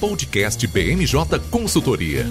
Podcast BMJ Consultoria.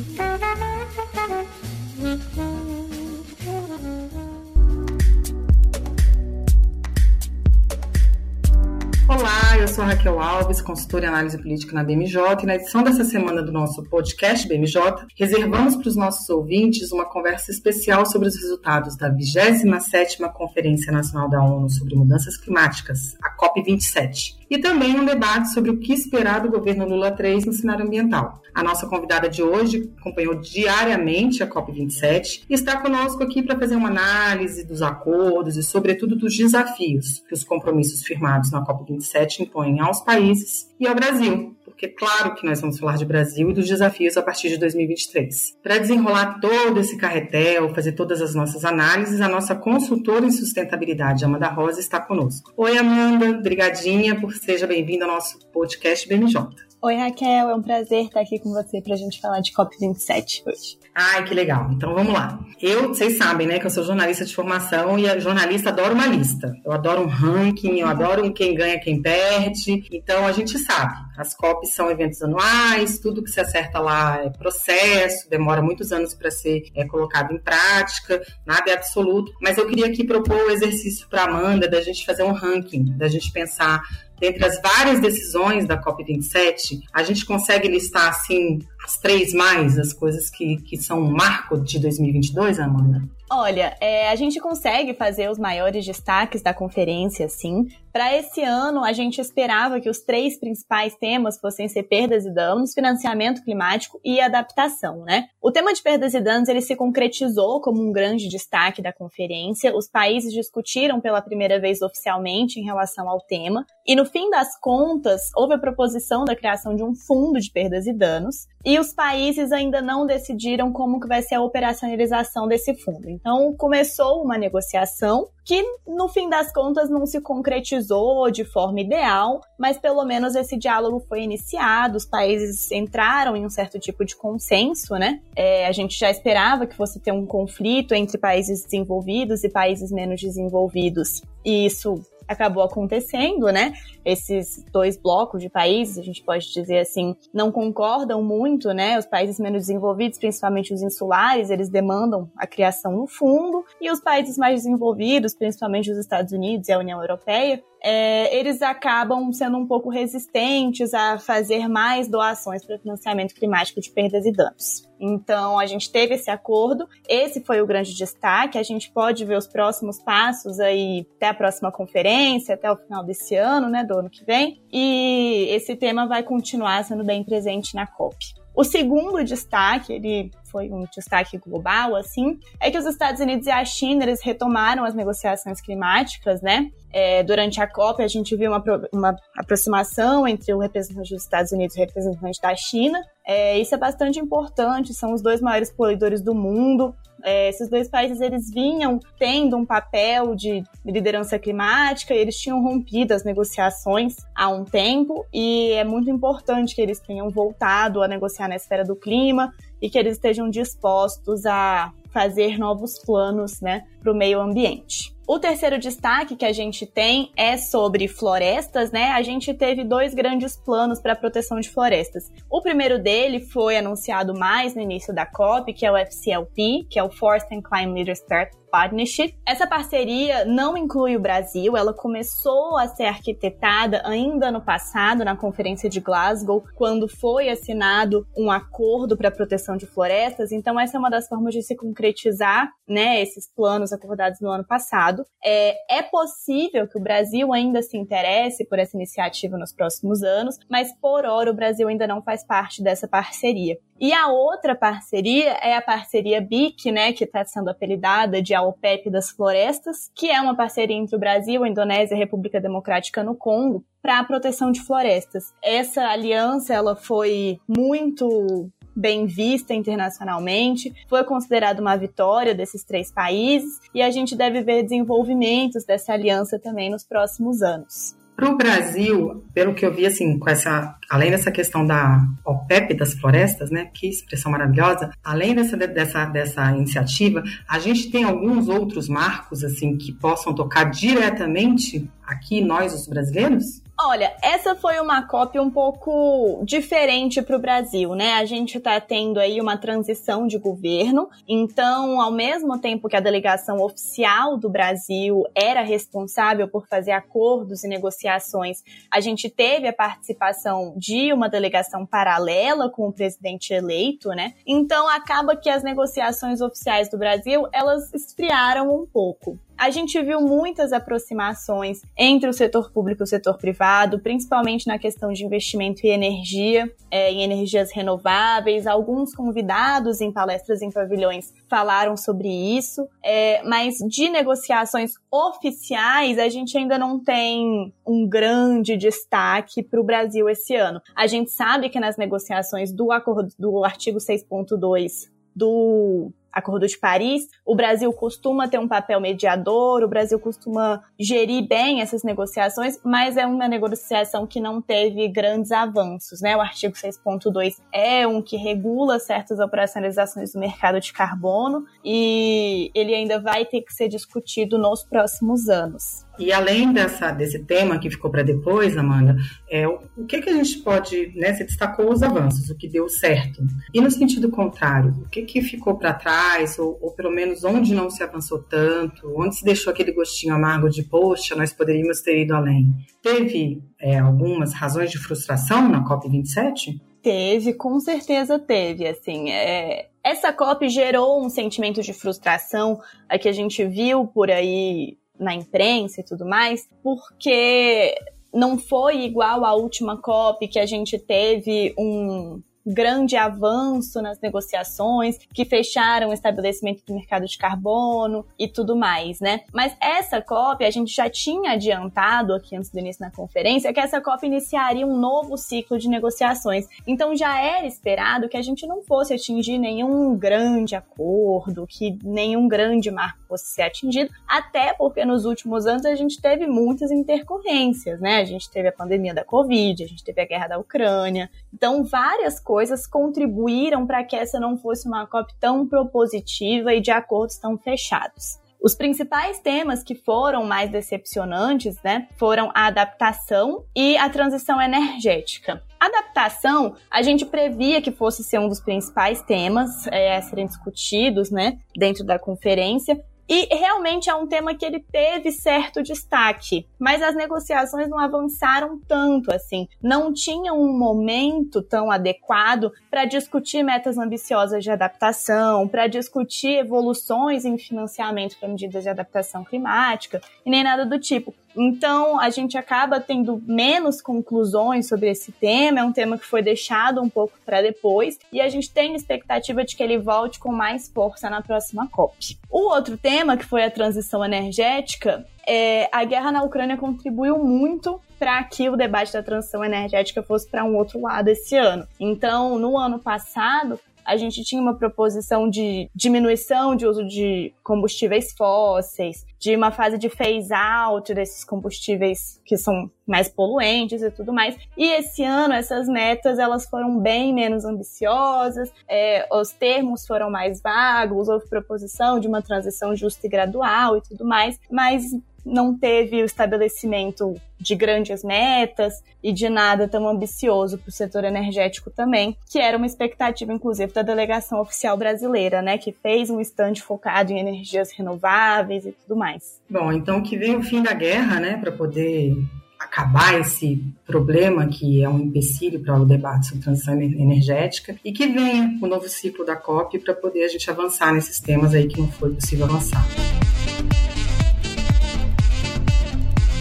Olá, eu sou Raquel Alves, consultora em análise política na BMJ, e na edição dessa semana do nosso podcast BMJ, reservamos para os nossos ouvintes uma conversa especial sobre os resultados da 27ª Conferência Nacional da ONU sobre Mudanças Climáticas, a COP27, e também um debate sobre o que esperar do governo Lula 3 no cenário ambiental. A nossa convidada de hoje acompanhou diariamente a COP27 e está conosco aqui para fazer uma análise dos acordos e, sobretudo, dos desafios que os compromissos firmados na COP27 impõem aos países e ao Brasil, porque claro que nós vamos falar de Brasil e dos desafios a partir de 2023. Para desenrolar todo esse carretel, fazer todas as nossas análises, a nossa consultora em sustentabilidade, Amanda Rosa, está conosco. Oi, Amanda, brigadinha por seja bem-vinda ao nosso podcast BMJ. Oi, Raquel, é um prazer estar aqui com você para a gente falar de COP27 hoje. Ai, que legal. Então vamos lá. Eu, vocês sabem, né, que eu sou jornalista de formação e jornalista adora uma lista. Eu adoro um ranking, eu adoro um quem ganha, quem perde. Então a gente sabe, as COPs são eventos anuais, tudo que se acerta lá é processo, demora muitos anos para ser é, colocado em prática, nada é absoluto. Mas eu queria aqui propor o exercício para Amanda da gente fazer um ranking, da gente pensar dentre as várias decisões da COP27, a gente consegue listar, assim, as três mais, as coisas que, que são um marco de 2022, Amanda? Olha, é, a gente consegue fazer os maiores destaques da conferência, sim. Para esse ano, a gente esperava que os três principais temas fossem ser perdas e danos, financiamento climático e adaptação, né? O tema de perdas e danos ele se concretizou como um grande destaque da conferência. Os países discutiram pela primeira vez oficialmente em relação ao tema, e no fim das contas, houve a proposição da criação de um fundo de perdas e danos, e os países ainda não decidiram como que vai ser a operacionalização desse fundo. Então, começou uma negociação que, no fim das contas, não se concretizou de forma ideal, mas pelo menos esse diálogo foi iniciado, os países entraram em um certo tipo de consenso, né? É, a gente já esperava que fosse ter um conflito entre países desenvolvidos e países menos desenvolvidos, e isso acabou acontecendo, né? Esses dois blocos de países, a gente pode dizer assim, não concordam muito, né? Os países menos desenvolvidos, principalmente os insulares, eles demandam a criação no fundo, e os países mais desenvolvidos, principalmente os Estados Unidos e a União Europeia, é, eles acabam sendo um pouco resistentes a fazer mais doações para financiamento climático de perdas e danos. Então, a gente teve esse acordo, esse foi o grande destaque. A gente pode ver os próximos passos aí até a próxima conferência, até o final desse ano, né, do ano que vem. E esse tema vai continuar sendo bem presente na COP. O segundo destaque, ele foi um destaque global, assim, é que os Estados Unidos e a China, eles retomaram as negociações climáticas, né? É, durante a COP, a gente viu uma, uma aproximação entre o representante dos Estados Unidos e o representante da China. É, isso é bastante importante, são os dois maiores poluidores do mundo. É, esses dois países eles vinham tendo um papel de liderança climática, eles tinham rompido as negociações há um tempo e é muito importante que eles tenham voltado a negociar na esfera do clima e que eles estejam dispostos a fazer novos planos né, para o meio ambiente. O terceiro destaque que a gente tem é sobre florestas, né? A gente teve dois grandes planos para a proteção de florestas. O primeiro dele foi anunciado mais no início da COP, que é o FCLP, que é o Forest and Climate Leaders Partnership. Essa parceria não inclui o Brasil, ela começou a ser arquitetada ainda no passado, na Conferência de Glasgow, quando foi assinado um acordo para a proteção de florestas. Então, essa é uma das formas de se concretizar né, esses planos acordados no ano passado. É, é possível que o Brasil ainda se interesse por essa iniciativa nos próximos anos, mas por hora o Brasil ainda não faz parte dessa parceria. E a outra parceria é a parceria BIC, né, que está sendo apelidada de a OPEP das florestas, que é uma parceria entre o Brasil, a Indonésia e a República Democrática no Congo para a proteção de florestas. Essa aliança ela foi muito bem vista internacionalmente, foi considerada uma vitória desses três países e a gente deve ver desenvolvimentos dessa aliança também nos próximos anos. Para o Brasil, pelo que eu vi, assim, com essa, além dessa questão da OPEP das florestas, né, que expressão maravilhosa, além dessa, dessa, dessa iniciativa, a gente tem alguns outros marcos, assim, que possam tocar diretamente aqui, nós, os brasileiros? Olha, essa foi uma COP um pouco diferente para o Brasil, né? A gente está tendo aí uma transição de governo, então, ao mesmo tempo que a delegação oficial do Brasil era responsável por fazer acordos e negociações, a gente teve a participação de uma delegação paralela com o presidente eleito, né? Então, acaba que as negociações oficiais do Brasil elas esfriaram um pouco a gente viu muitas aproximações entre o setor público e o setor privado, principalmente na questão de investimento em energia, é, em energias renováveis. Alguns convidados em palestras em pavilhões falaram sobre isso, é, mas de negociações oficiais, a gente ainda não tem um grande destaque para o Brasil esse ano. A gente sabe que nas negociações do acordo do artigo 6.2 do Acordo de Paris, o Brasil costuma ter um papel mediador, o Brasil costuma gerir bem essas negociações, mas é uma negociação que não teve grandes avanços, né? O artigo 6.2 é um que regula certas operacionalizações do mercado de carbono e ele ainda vai ter que ser discutido nos próximos anos. E além dessa, desse tema que ficou para depois, Amanda, é, o, o, que, que a gente pode, né, você destacou os avanços, o que deu certo. E no sentido contrário, o que, que ficou para trás, ou, ou, pelo menos onde não se avançou tanto, onde se deixou aquele gostinho amargo de, poxa, nós poderíamos ter ido além. Teve é, algumas razões de frustração na COP27? Teve, com certeza teve, assim, é, essa COP gerou um sentimento de frustração, a que a gente viu por aí na imprensa e tudo mais, porque não foi igual à última COP que a gente teve um grande avanço nas negociações, que fecharam o estabelecimento do mercado de carbono e tudo mais, né? Mas essa COP, a gente já tinha adiantado aqui antes do início da conferência, que essa COP iniciaria um novo ciclo de negociações. Então já era esperado que a gente não fosse atingir nenhum grande acordo, que nenhum grande marco fosse ser atingido, até porque nos últimos anos a gente teve muitas intercorrências, né? A gente teve a pandemia da Covid, a gente teve a guerra da Ucrânia. Então, várias coisas contribuíram para que essa não fosse uma COP tão propositiva e de acordos tão fechados. Os principais temas que foram mais decepcionantes, né, foram a adaptação e a transição energética. Adaptação, a gente previa que fosse ser um dos principais temas é, a serem discutidos, né, dentro da conferência, e realmente é um tema que ele teve certo destaque, mas as negociações não avançaram tanto assim. Não tinha um momento tão adequado para discutir metas ambiciosas de adaptação, para discutir evoluções em financiamento para medidas de adaptação climática e nem nada do tipo. Então, a gente acaba tendo menos conclusões sobre esse tema, é um tema que foi deixado um pouco para depois, e a gente tem expectativa de que ele volte com mais força na próxima COP. O outro tema, que foi a transição energética, é, a guerra na Ucrânia contribuiu muito para que o debate da transição energética fosse para um outro lado esse ano. Então, no ano passado, a gente tinha uma proposição de diminuição de uso de combustíveis fósseis, de uma fase de phase out desses combustíveis que são mais poluentes e tudo mais. E esse ano essas metas elas foram bem menos ambiciosas, é, os termos foram mais vagos, houve proposição de uma transição justa e gradual e tudo mais, mas não teve o estabelecimento de grandes metas e de nada tão ambicioso para o setor energético também, que era uma expectativa, inclusive, da delegação oficial brasileira, né, que fez um estande focado em energias renováveis e tudo mais. Bom, então que vem o fim da guerra, né, para poder acabar esse problema que é um empecilho para o debate sobre transição energética e que venha o novo ciclo da COP para poder a gente avançar nesses temas aí que não foi possível avançar.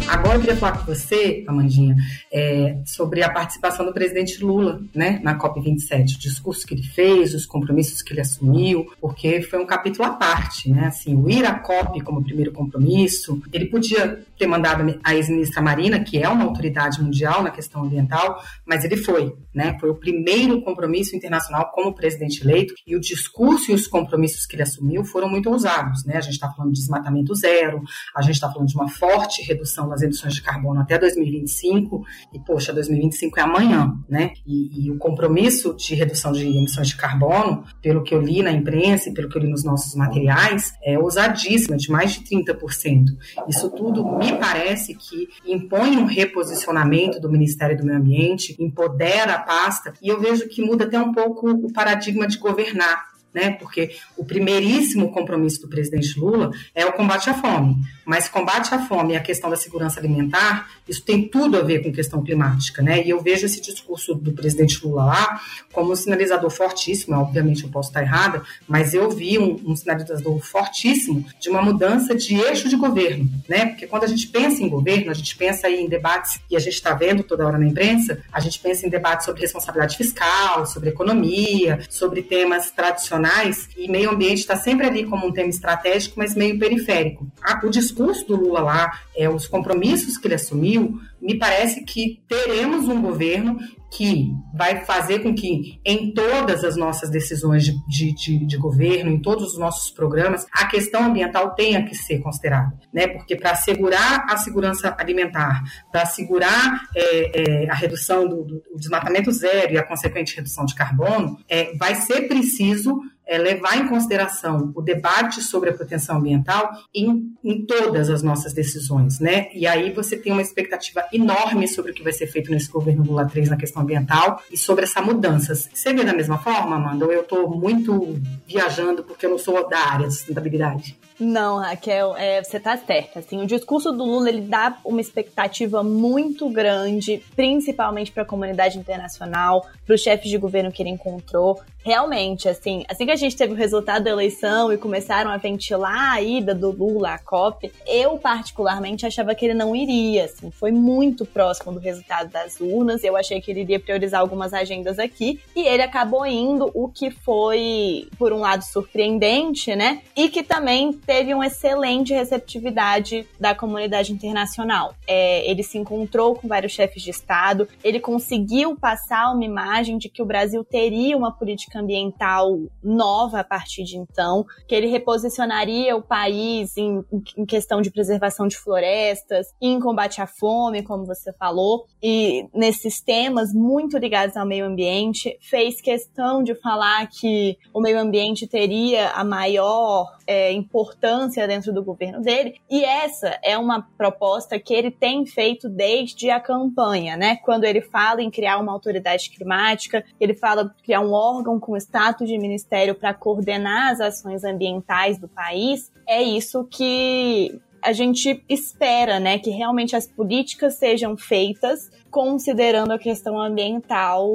Agora eu queria falar com você, Amandinha, é, sobre a participação do presidente Lula né, na COP27, o discurso que ele fez, os compromissos que ele assumiu, porque foi um capítulo à parte. Né? Assim, o ir à COP como primeiro compromisso, ele podia ter mandado a ex-ministra Marina, que é uma autoridade mundial na questão ambiental, mas ele foi. Né? Foi o primeiro compromisso internacional como presidente eleito, e o discurso e os compromissos que ele assumiu foram muito ousados. Né? A gente está falando de desmatamento zero, a gente está falando de uma forte redução das emissões de carbono até 2025, e poxa, 2025 é amanhã, né? E, e, o compromisso de redução de emissões de carbono, pelo que eu li na imprensa e pelo que eu li nos nossos materiais, é ousadíssimo, de mais de 30%. Isso tudo me parece que impõe um reposicionamento do Ministério do Meio Ambiente, empodera a pasta, e eu vejo que muda até um pouco o paradigma de governar né? Porque o primeiríssimo compromisso do presidente Lula é o combate à fome. Mas combate à fome e a questão da segurança alimentar, isso tem tudo a ver com questão climática, né? E eu vejo esse discurso do presidente Lula lá como um sinalizador fortíssimo, obviamente eu posso estar errada, mas eu vi um, um sinalizador fortíssimo de uma mudança de eixo de governo, né? Porque quando a gente pensa em governo, a gente pensa em debates, e a gente está vendo toda hora na imprensa, a gente pensa em debates sobre responsabilidade fiscal, sobre economia, sobre temas tradicionais e meio ambiente está sempre ali como um tema estratégico, mas meio periférico. O discurso do Lula lá, é, os compromissos que ele assumiu, me parece que teremos um governo que vai fazer com que em todas as nossas decisões de, de, de, de, governo, em todos os nossos programas, a questão ambiental tenha que ser considerada, né? Porque para assegurar a segurança alimentar, para assegurar é, é, a redução do, do, desmatamento zero e a consequente redução de carbono, é, vai ser preciso é, levar em consideração o debate sobre a proteção ambiental em, em todas as nossas decisões, né? E aí você tem uma expectativa enorme sobre o que vai ser feito nesse governo Lula 3 na questão ambiental e sobre essa mudança. Você vê da mesma forma, Amanda? Ou eu estou muito viajando porque eu não sou da área de sustentabilidade? Não, Raquel, é, você está certa. Assim, o discurso do Lula ele dá uma expectativa muito grande, principalmente para a comunidade internacional, para os chefes de governo que ele encontrou. Realmente, assim, assim que a gente teve o resultado da eleição e começaram a ventilar a ida do Lula à COP, eu particularmente achava que ele não iria. Assim, foi muito próximo do resultado das urnas. Eu achei que ele iria priorizar algumas agendas aqui e ele acabou indo, o que foi, por um lado, surpreendente, né? E que também teve uma excelente receptividade da comunidade internacional. É, ele se encontrou com vários chefes de Estado, ele conseguiu passar uma imagem de que o Brasil teria uma política ambiental nova a partir de então, que ele reposicionaria o país em, em questão de preservação de florestas, em combate à fome, como você falou, e nesses temas muito ligados ao meio ambiente, fez questão de falar que o meio ambiente teria a maior é, importância dentro do governo dele. E essa é uma proposta que ele tem feito desde a campanha, né? Quando ele fala em criar uma autoridade climática, ele fala em criar um órgão com status de ministério para coordenar as ações ambientais do país. É isso que a gente espera, né, que realmente as políticas sejam feitas considerando a questão ambiental,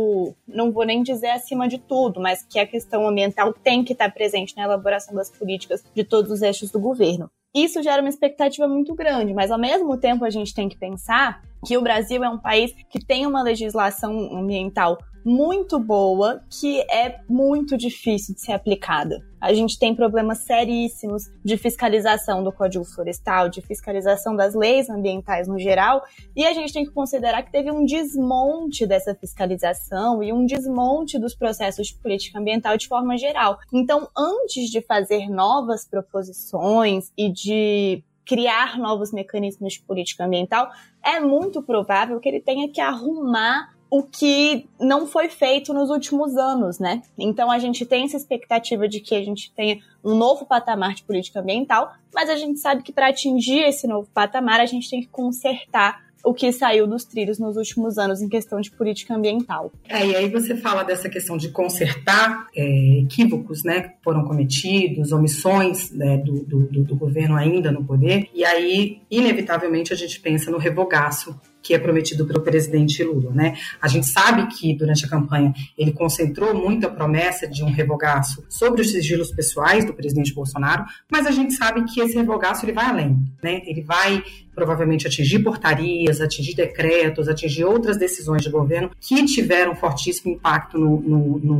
não vou nem dizer acima de tudo, mas que a questão ambiental tem que estar presente na elaboração das políticas de todos os eixos do governo. Isso gera uma expectativa muito grande, mas ao mesmo tempo a gente tem que pensar que o Brasil é um país que tem uma legislação ambiental muito boa que é muito difícil de ser aplicada. A gente tem problemas seríssimos de fiscalização do Código Florestal, de fiscalização das leis ambientais no geral, e a gente tem que considerar que teve um desmonte dessa fiscalização e um desmonte dos processos de política ambiental de forma geral. Então, antes de fazer novas proposições e de criar novos mecanismos de política ambiental, é muito provável que ele tenha que arrumar o que não foi feito nos últimos anos, né? Então a gente tem essa expectativa de que a gente tenha um novo patamar de política ambiental, mas a gente sabe que para atingir esse novo patamar a gente tem que consertar o que saiu dos trilhos nos últimos anos em questão de política ambiental. É, e aí você fala dessa questão de consertar é, equívocos né, que foram cometidos, omissões né, do, do, do governo ainda no poder, e aí, inevitavelmente, a gente pensa no revogaço que é prometido pelo presidente Lula, né? A gente sabe que durante a campanha ele concentrou muito a promessa de um revogaço sobre os sigilos pessoais do presidente Bolsonaro, mas a gente sabe que esse revogaço ele vai além, né? Ele vai provavelmente atingir portarias, atingir decretos, atingir outras decisões de governo que tiveram fortíssimo impacto no, no, no,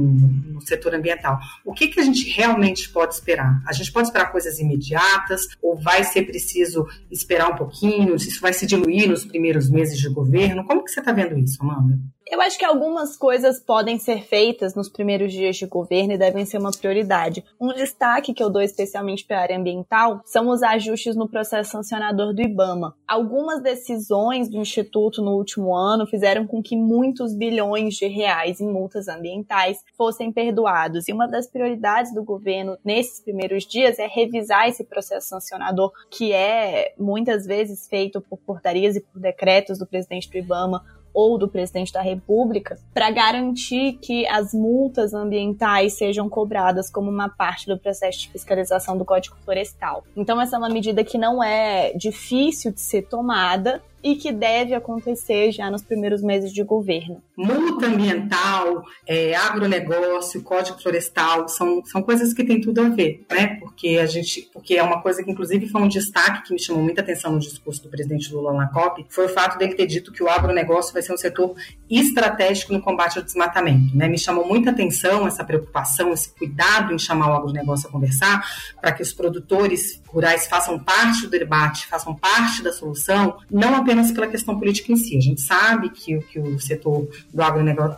no setor ambiental. O que, que a gente realmente pode esperar? A gente pode esperar coisas imediatas ou vai ser preciso esperar um pouquinho? Isso vai se diluir nos primeiros meses meses de governo. Como que você está vendo isso, Amanda? Eu acho que algumas coisas podem ser feitas nos primeiros dias de governo e devem ser uma prioridade. Um destaque que eu dou especialmente para a área ambiental são os ajustes no processo sancionador do IBAMA. Algumas decisões do Instituto no último ano fizeram com que muitos bilhões de reais em multas ambientais fossem perdoados. E uma das prioridades do governo nesses primeiros dias é revisar esse processo sancionador, que é muitas vezes feito por portarias e por decretos do presidente do IBAMA ou do presidente da República para garantir que as multas ambientais sejam cobradas como uma parte do processo de fiscalização do Código Florestal. Então, essa é uma medida que não é difícil de ser tomada, e que deve acontecer já nos primeiros meses de governo. Multa ambiental, é, agronegócio, código florestal, são, são coisas que têm tudo a ver, né? Porque a gente, porque é uma coisa que inclusive foi um destaque que me chamou muita atenção no discurso do presidente Lula na COP, foi o fato dele ter dito que o agronegócio vai ser um setor estratégico no combate ao desmatamento, né? Me chamou muita atenção essa preocupação, esse cuidado em chamar o agronegócio a conversar, para que os produtores rurais façam parte do debate, façam parte da solução, não apenas apenas pela questão política em si. A gente sabe que, que o setor do agronegócio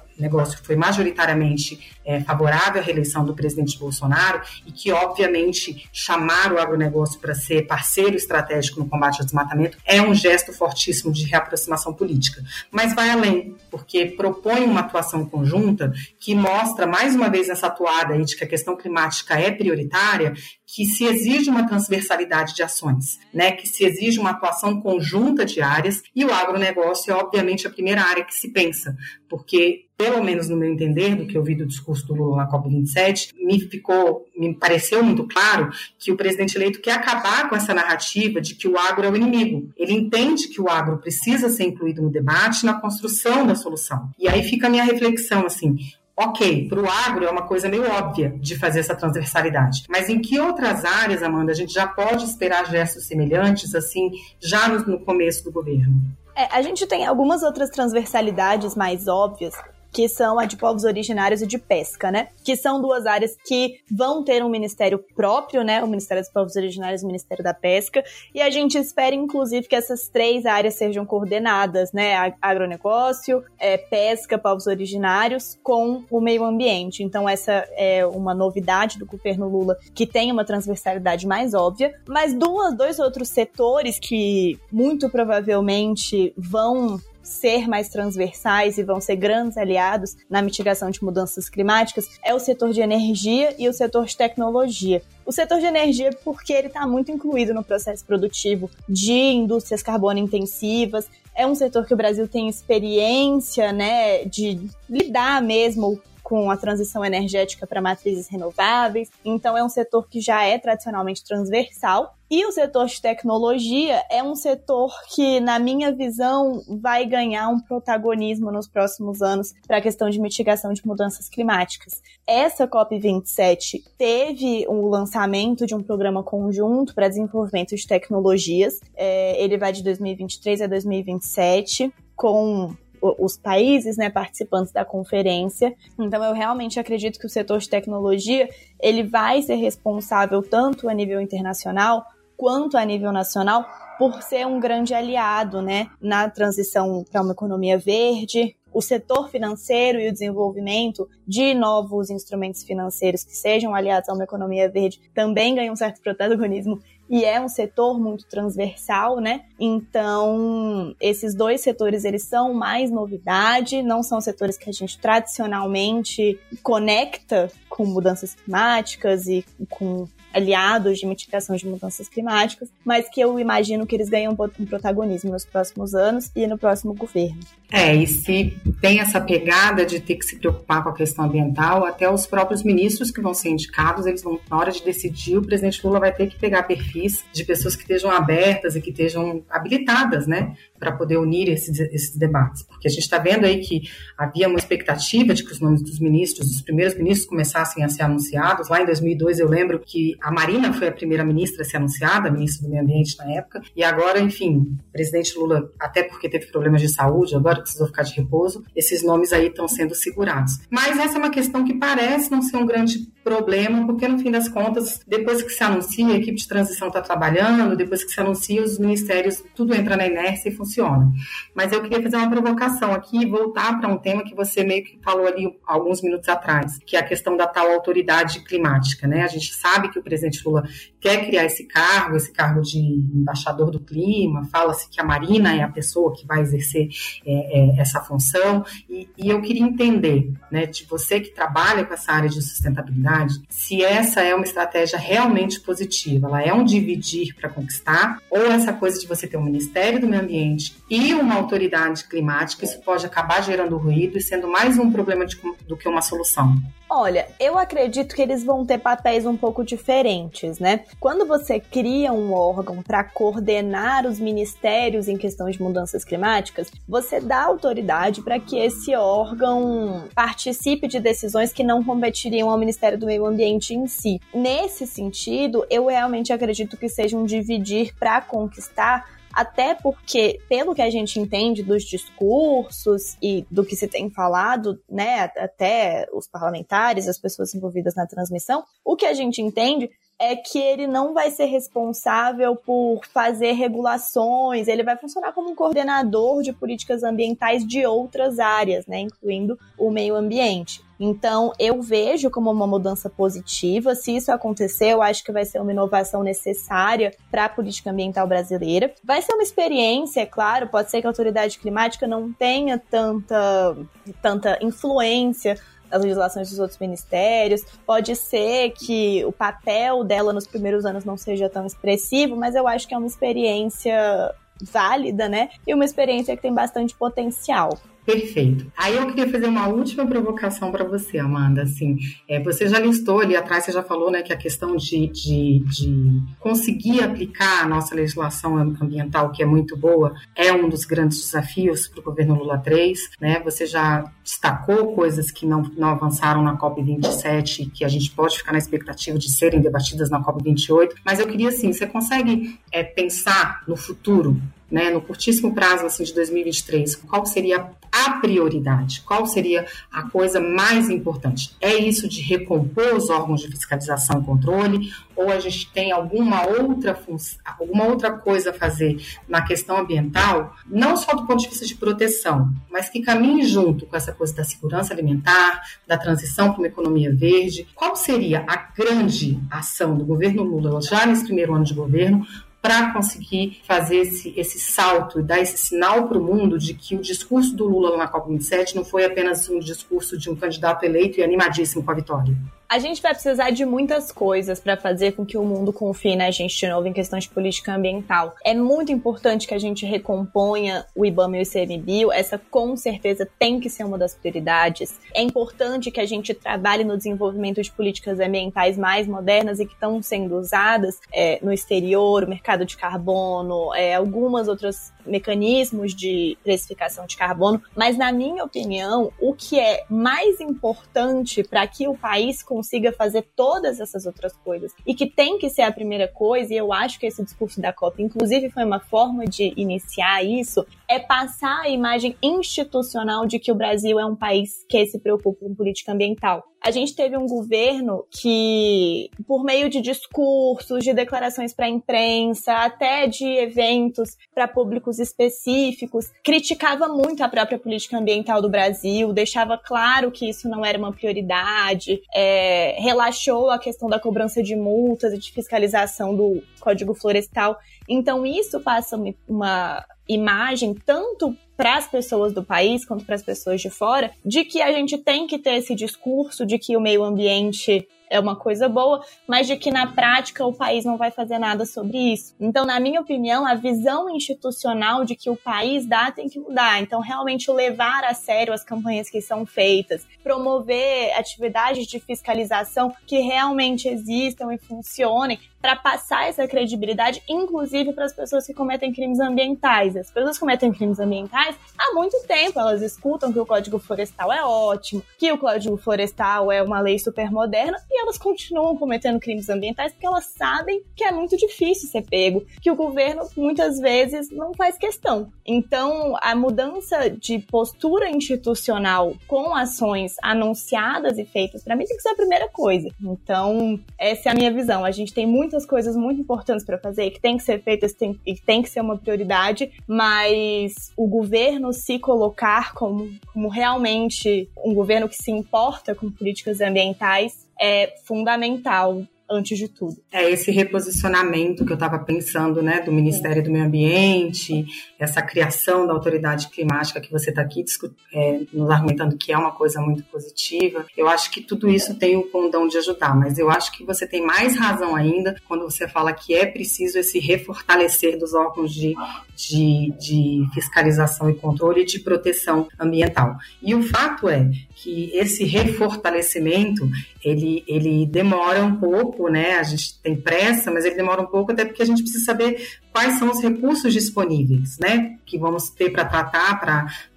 foi majoritariamente é, favorável à reeleição do presidente Bolsonaro e que, obviamente, chamar o agronegócio para ser parceiro estratégico no combate ao desmatamento é um gesto fortíssimo de reaproximação política. Mas vai além, porque propõe uma atuação conjunta que mostra, mais uma vez, essa atuada aí de que a questão climática é prioritária, que se exige uma transversalidade de ações, né? que se exige uma atuação conjunta de áreas, e o agronegócio é, obviamente, a primeira área que se pensa, porque, pelo menos no meu entender, do que eu vi do discurso do Lula na COP27, me ficou, me pareceu muito claro que o presidente eleito quer acabar com essa narrativa de que o agro é o inimigo. Ele entende que o agro precisa ser incluído no debate, na construção da solução. E aí fica a minha reflexão, assim, Ok, para o agro é uma coisa meio óbvia de fazer essa transversalidade. Mas em que outras áreas, Amanda, a gente já pode esperar gestos semelhantes, assim, já no, no começo do governo? É, a gente tem algumas outras transversalidades mais óbvias, que são a de povos originários e de pesca, né? Que são duas áreas que vão ter um ministério próprio, né? O Ministério dos Povos Originários e o Ministério da Pesca. E a gente espera, inclusive, que essas três áreas sejam coordenadas, né? Agronegócio, é, pesca, povos originários, com o meio ambiente. Então, essa é uma novidade do governo Lula, que tem uma transversalidade mais óbvia. Mas duas, dois outros setores que muito provavelmente vão ser mais transversais e vão ser grandes aliados na mitigação de mudanças climáticas é o setor de energia e o setor de tecnologia. O setor de energia, porque ele está muito incluído no processo produtivo de indústrias carbono intensivas, é um setor que o Brasil tem experiência, né, de lidar mesmo com a transição energética para matrizes renováveis. Então, é um setor que já é tradicionalmente transversal. E o setor de tecnologia é um setor que, na minha visão, vai ganhar um protagonismo nos próximos anos para a questão de mitigação de mudanças climáticas. Essa COP27 teve o lançamento de um programa conjunto para desenvolvimento de tecnologias. É, ele vai de 2023 a 2027, com os países né, participantes da conferência. Então, eu realmente acredito que o setor de tecnologia ele vai ser responsável tanto a nível internacional quanto a nível nacional por ser um grande aliado né, na transição para uma economia verde, o setor financeiro e o desenvolvimento de novos instrumentos financeiros que sejam aliados a uma economia verde também ganham um certo protagonismo e é um setor muito transversal, né? Então, esses dois setores eles são mais novidade, não são setores que a gente tradicionalmente conecta com mudanças climáticas e com aliados de mitigação de mudanças climáticas, mas que eu imagino que eles ganham um protagonismo nos próximos anos e no próximo governo. É, e se tem essa pegada de ter que se preocupar com a questão ambiental, até os próprios ministros que vão ser indicados, eles vão, na hora de decidir, o presidente Lula vai ter que pegar perfis de pessoas que estejam abertas e que estejam habilitadas, né, para poder unir esses, esses debates. Porque a gente está vendo aí que havia uma expectativa de que os nomes dos ministros, dos primeiros ministros, começassem a ser anunciados. Lá em 2002, eu lembro que a Marina foi a primeira ministra a ser anunciada, a ministra do Meio Ambiente na época, e agora, enfim, o presidente Lula, até porque teve problemas de saúde, agora precisou ficar de repouso, esses nomes aí estão sendo segurados. Mas essa é uma questão que parece não ser um grande problema, porque no fim das contas, depois que se anuncia, a equipe de transição está trabalhando, depois que se anuncia, os ministérios, tudo entra na inércia e funciona. Mas eu queria fazer uma provocação aqui e voltar para um tema que você meio que falou ali alguns minutos atrás, que é a questão da tal autoridade climática, né? A gente sabe que o presidente Lula quer criar esse cargo, esse cargo de embaixador do clima, fala-se que a Marina é a pessoa que vai exercer é, é, essa função, e, e eu queria entender, né, de você que trabalha com essa área de sustentabilidade, se essa é uma estratégia realmente positiva, ela é um dividir para conquistar, ou essa coisa de você ter um Ministério do Meio Ambiente e uma autoridade climática, isso pode acabar gerando ruído e sendo mais um problema de, do que uma solução. Olha, eu acredito que eles vão ter papéis um pouco diferentes, né? Quando você cria um órgão para coordenar os ministérios em questão de mudanças climáticas, você dá autoridade para que esse órgão participe de decisões que não competiriam ao Ministério do Meio Ambiente em si. Nesse sentido, eu realmente acredito que seja um dividir para conquistar até porque, pelo que a gente entende dos discursos e do que se tem falado, né, até os parlamentares, as pessoas envolvidas na transmissão, o que a gente entende é que ele não vai ser responsável por fazer regulações, ele vai funcionar como um coordenador de políticas ambientais de outras áreas, né, incluindo o meio ambiente. Então, eu vejo como uma mudança positiva. Se isso acontecer, eu acho que vai ser uma inovação necessária para a política ambiental brasileira. Vai ser uma experiência, é claro, pode ser que a autoridade climática não tenha tanta, tanta influência nas legislações dos outros ministérios. Pode ser que o papel dela nos primeiros anos não seja tão expressivo, mas eu acho que é uma experiência válida, né? E uma experiência que tem bastante potencial. Perfeito. Aí eu queria fazer uma última provocação para você, Amanda. Assim, é, você já listou ali atrás, você já falou, né, que a questão de, de, de conseguir aplicar a nossa legislação ambiental, que é muito boa, é um dos grandes desafios para o governo Lula 3. Né? Você já destacou coisas que não, não avançaram na COP27 e que a gente pode ficar na expectativa de serem debatidas na COP28. Mas eu queria, assim, você consegue é, pensar no futuro né, no curtíssimo prazo assim, de 2023, qual seria a prioridade? Qual seria a coisa mais importante? É isso de recompor os órgãos de fiscalização e controle? Ou a gente tem alguma outra função, alguma outra coisa a fazer na questão ambiental, não só do ponto de vista de proteção, mas que caminhe junto com essa coisa da segurança alimentar, da transição para uma economia verde? Qual seria a grande ação do governo Lula já nesse primeiro ano de governo para conseguir fazer esse, esse salto e dar esse sinal para o mundo de que o discurso do Lula na COP27 não foi apenas um discurso de um candidato eleito e animadíssimo com a vitória. A gente vai precisar de muitas coisas para fazer com que o mundo confie na gente de novo em questões de política ambiental. É muito importante que a gente recomponha o IBAMA e o ICMBio, essa com certeza tem que ser uma das prioridades. É importante que a gente trabalhe no desenvolvimento de políticas ambientais mais modernas e que estão sendo usadas é, no exterior, o mercado de carbono, é, algumas outras mecanismos de precificação de carbono, mas na minha opinião, o que é mais importante para que o país consiga fazer todas essas outras coisas. E que tem que ser a primeira coisa, e eu acho que esse discurso da COP, inclusive, foi uma forma de iniciar isso, é passar a imagem institucional de que o Brasil é um país que se preocupa com política ambiental. A gente teve um governo que, por meio de discursos, de declarações para a imprensa, até de eventos para públicos específicos, criticava muito a própria política ambiental do Brasil, deixava claro que isso não era uma prioridade, é, relaxou a questão da cobrança de multas e de fiscalização do Código Florestal. Então, isso passa uma imagem tanto para as pessoas do país quanto para as pessoas de fora de que a gente tem que ter esse discurso de que o meio ambiente é uma coisa boa, mas de que na prática o país não vai fazer nada sobre isso. Então, na minha opinião, a visão institucional de que o país dá tem que mudar. Então, realmente levar a sério as campanhas que são feitas, promover atividades de fiscalização que realmente existam e funcionem para passar essa credibilidade, inclusive para as pessoas que cometem crimes ambientais. As pessoas que cometem crimes ambientais há muito tempo elas escutam que o Código Florestal é ótimo, que o Código Florestal é uma lei super moderna e elas continuam cometendo crimes ambientais porque elas sabem que é muito difícil ser pego, que o governo muitas vezes não faz questão. Então, a mudança de postura institucional com ações anunciadas e feitas, para mim tem que ser a primeira coisa. Então, essa é a minha visão. A gente tem muitas coisas muito importantes para fazer, que tem que ser feitas e tem que ser uma prioridade, mas o governo se colocar como, como realmente um governo que se importa com políticas ambientais é fundamental antes de tudo. É esse reposicionamento que eu estava pensando, né, do Ministério do Meio Ambiente, essa criação da autoridade climática que você está aqui é, nos argumentando que é uma coisa muito positiva. Eu acho que tudo isso tem o condão de ajudar, mas eu acho que você tem mais razão ainda quando você fala que é preciso esse refortalecer dos órgãos de, de, de fiscalização e controle e de proteção ambiental. E o fato é que esse refortalecimento ele, ele demora um pouco, né? A gente tem pressa, mas ele demora um pouco até porque a gente precisa saber quais são os recursos disponíveis, né? Que vamos ter para tratar,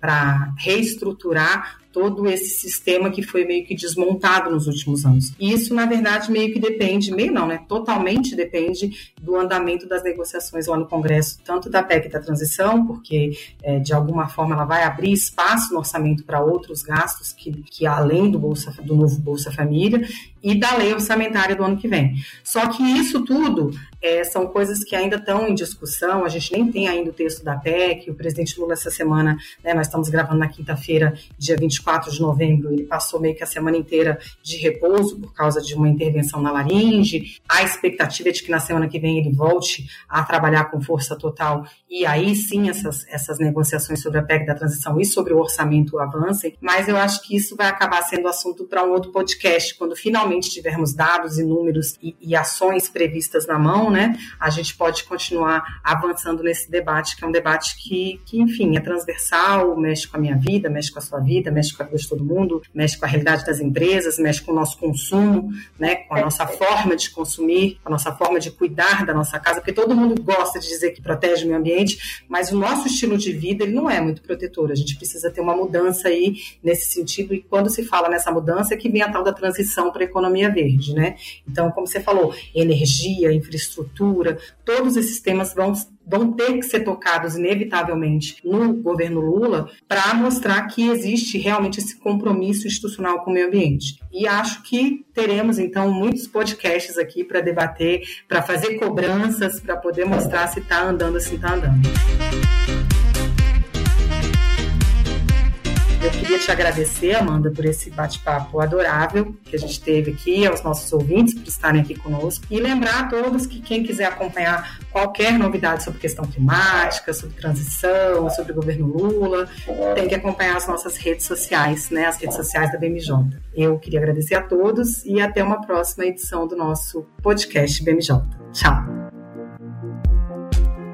para reestruturar todo esse sistema que foi meio que desmontado nos últimos anos. E isso, na verdade, meio que depende, meio não, né? Totalmente depende do andamento das negociações lá no Congresso, tanto da PEC da transição, porque é, de alguma forma ela vai abrir espaço no orçamento para outros gastos que, que além do Bolsa do novo Bolsa Família e da lei orçamentária do ano que vem. Só que isso tudo é, são coisas que ainda estão em discussão, a gente nem tem ainda o texto da PEC, o presidente Lula essa semana, né, nós estamos gravando na quinta-feira, dia 24 de novembro, ele passou meio que a semana inteira de repouso por causa de uma intervenção na laringe, a expectativa é de que na semana que vem ele volte a trabalhar com força total e aí sim essas, essas negociações sobre a PEC da transição e sobre o orçamento avancem, mas eu acho que isso vai acabar sendo assunto para um outro podcast, quando finalmente tivermos dados e números e, e ações previstas na mão, né, a gente pode continuar avançando nesse debate, que é um debate que, que, enfim, é transversal, mexe com a minha vida, mexe com a sua vida, mexe com a vida de todo mundo, mexe com a realidade das empresas, mexe com o nosso consumo, né, com a nossa forma de consumir, com a nossa forma de cuidar da nossa casa, porque todo mundo gosta de dizer que protege o meio ambiente, mas o nosso estilo de vida ele não é muito protetor. A gente precisa ter uma mudança aí nesse sentido, e quando se fala nessa mudança é que vem a tal da transição para a economia verde, né? Então, como você falou, energia, infraestrutura, todos esses temas vão vão ter que ser tocados inevitavelmente no governo Lula para mostrar que existe realmente esse compromisso institucional com o meio ambiente. E acho que teremos então muitos podcasts aqui para debater, para fazer cobranças, para poder mostrar se está andando, se está andando. Eu queria te agradecer, Amanda, por esse bate-papo adorável que a gente teve aqui, aos nossos ouvintes por estarem aqui conosco. E lembrar a todos que quem quiser acompanhar qualquer novidade sobre questão climática, sobre transição, sobre o governo Lula, tem que acompanhar as nossas redes sociais, né? As redes sociais da BMJ. Eu queria agradecer a todos e até uma próxima edição do nosso podcast BMJ. Tchau!